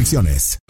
restricciones.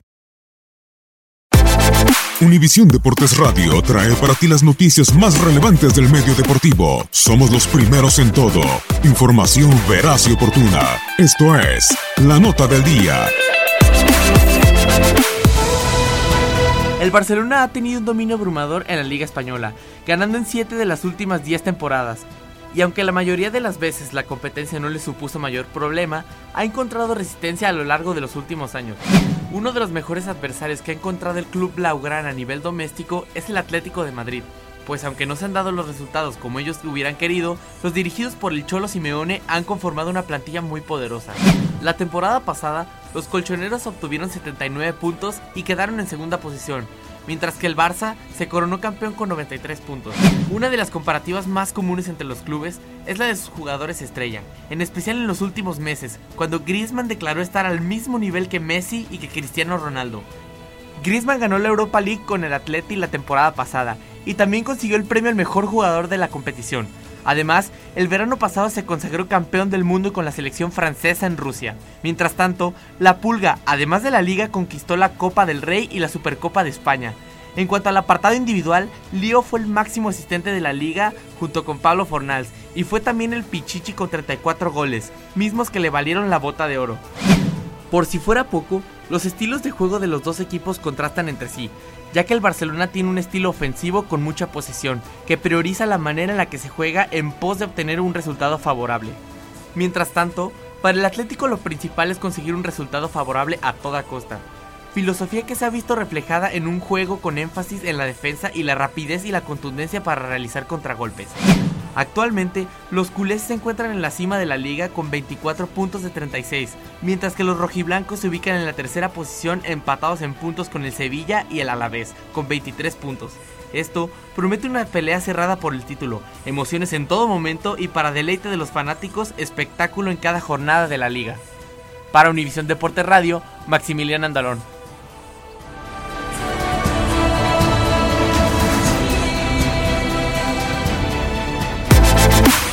Univisión Deportes Radio trae para ti las noticias más relevantes del medio deportivo. Somos los primeros en todo. Información veraz y oportuna. Esto es La Nota del Día. El Barcelona ha tenido un dominio abrumador en la Liga Española, ganando en 7 de las últimas 10 temporadas. Y aunque la mayoría de las veces la competencia no le supuso mayor problema, ha encontrado resistencia a lo largo de los últimos años. Uno de los mejores adversarios que ha encontrado el club blaugrana a nivel doméstico es el Atlético de Madrid, pues aunque no se han dado los resultados como ellos hubieran querido, los dirigidos por el Cholo Simeone han conformado una plantilla muy poderosa. La temporada pasada, los colchoneros obtuvieron 79 puntos y quedaron en segunda posición, mientras que el Barça se coronó campeón con 93 puntos. Una de las comparativas más comunes entre los clubes es la de sus jugadores estrella, en especial en los últimos meses, cuando Griezmann declaró estar al mismo nivel que Messi y que Cristiano Ronaldo. Griezmann ganó la Europa League con el Atleti la temporada pasada y también consiguió el premio al mejor jugador de la competición. Además, el verano pasado se consagró campeón del mundo con la selección francesa en Rusia. Mientras tanto, la Pulga, además de la liga, conquistó la Copa del Rey y la Supercopa de España. En cuanto al apartado individual, Lío fue el máximo asistente de la liga junto con Pablo Fornals y fue también el Pichichi con 34 goles, mismos que le valieron la bota de oro. Por si fuera poco, los estilos de juego de los dos equipos contrastan entre sí, ya que el Barcelona tiene un estilo ofensivo con mucha posesión, que prioriza la manera en la que se juega en pos de obtener un resultado favorable. Mientras tanto, para el Atlético lo principal es conseguir un resultado favorable a toda costa. Filosofía que se ha visto reflejada en un juego con énfasis en la defensa y la rapidez y la contundencia para realizar contragolpes. Actualmente, los culés se encuentran en la cima de la liga con 24 puntos de 36, mientras que los rojiblancos se ubican en la tercera posición empatados en puntos con el Sevilla y el Alavés, con 23 puntos. Esto promete una pelea cerrada por el título, emociones en todo momento y para deleite de los fanáticos, espectáculo en cada jornada de la liga. Para Univisión Deporte Radio, Maximiliano Andalón.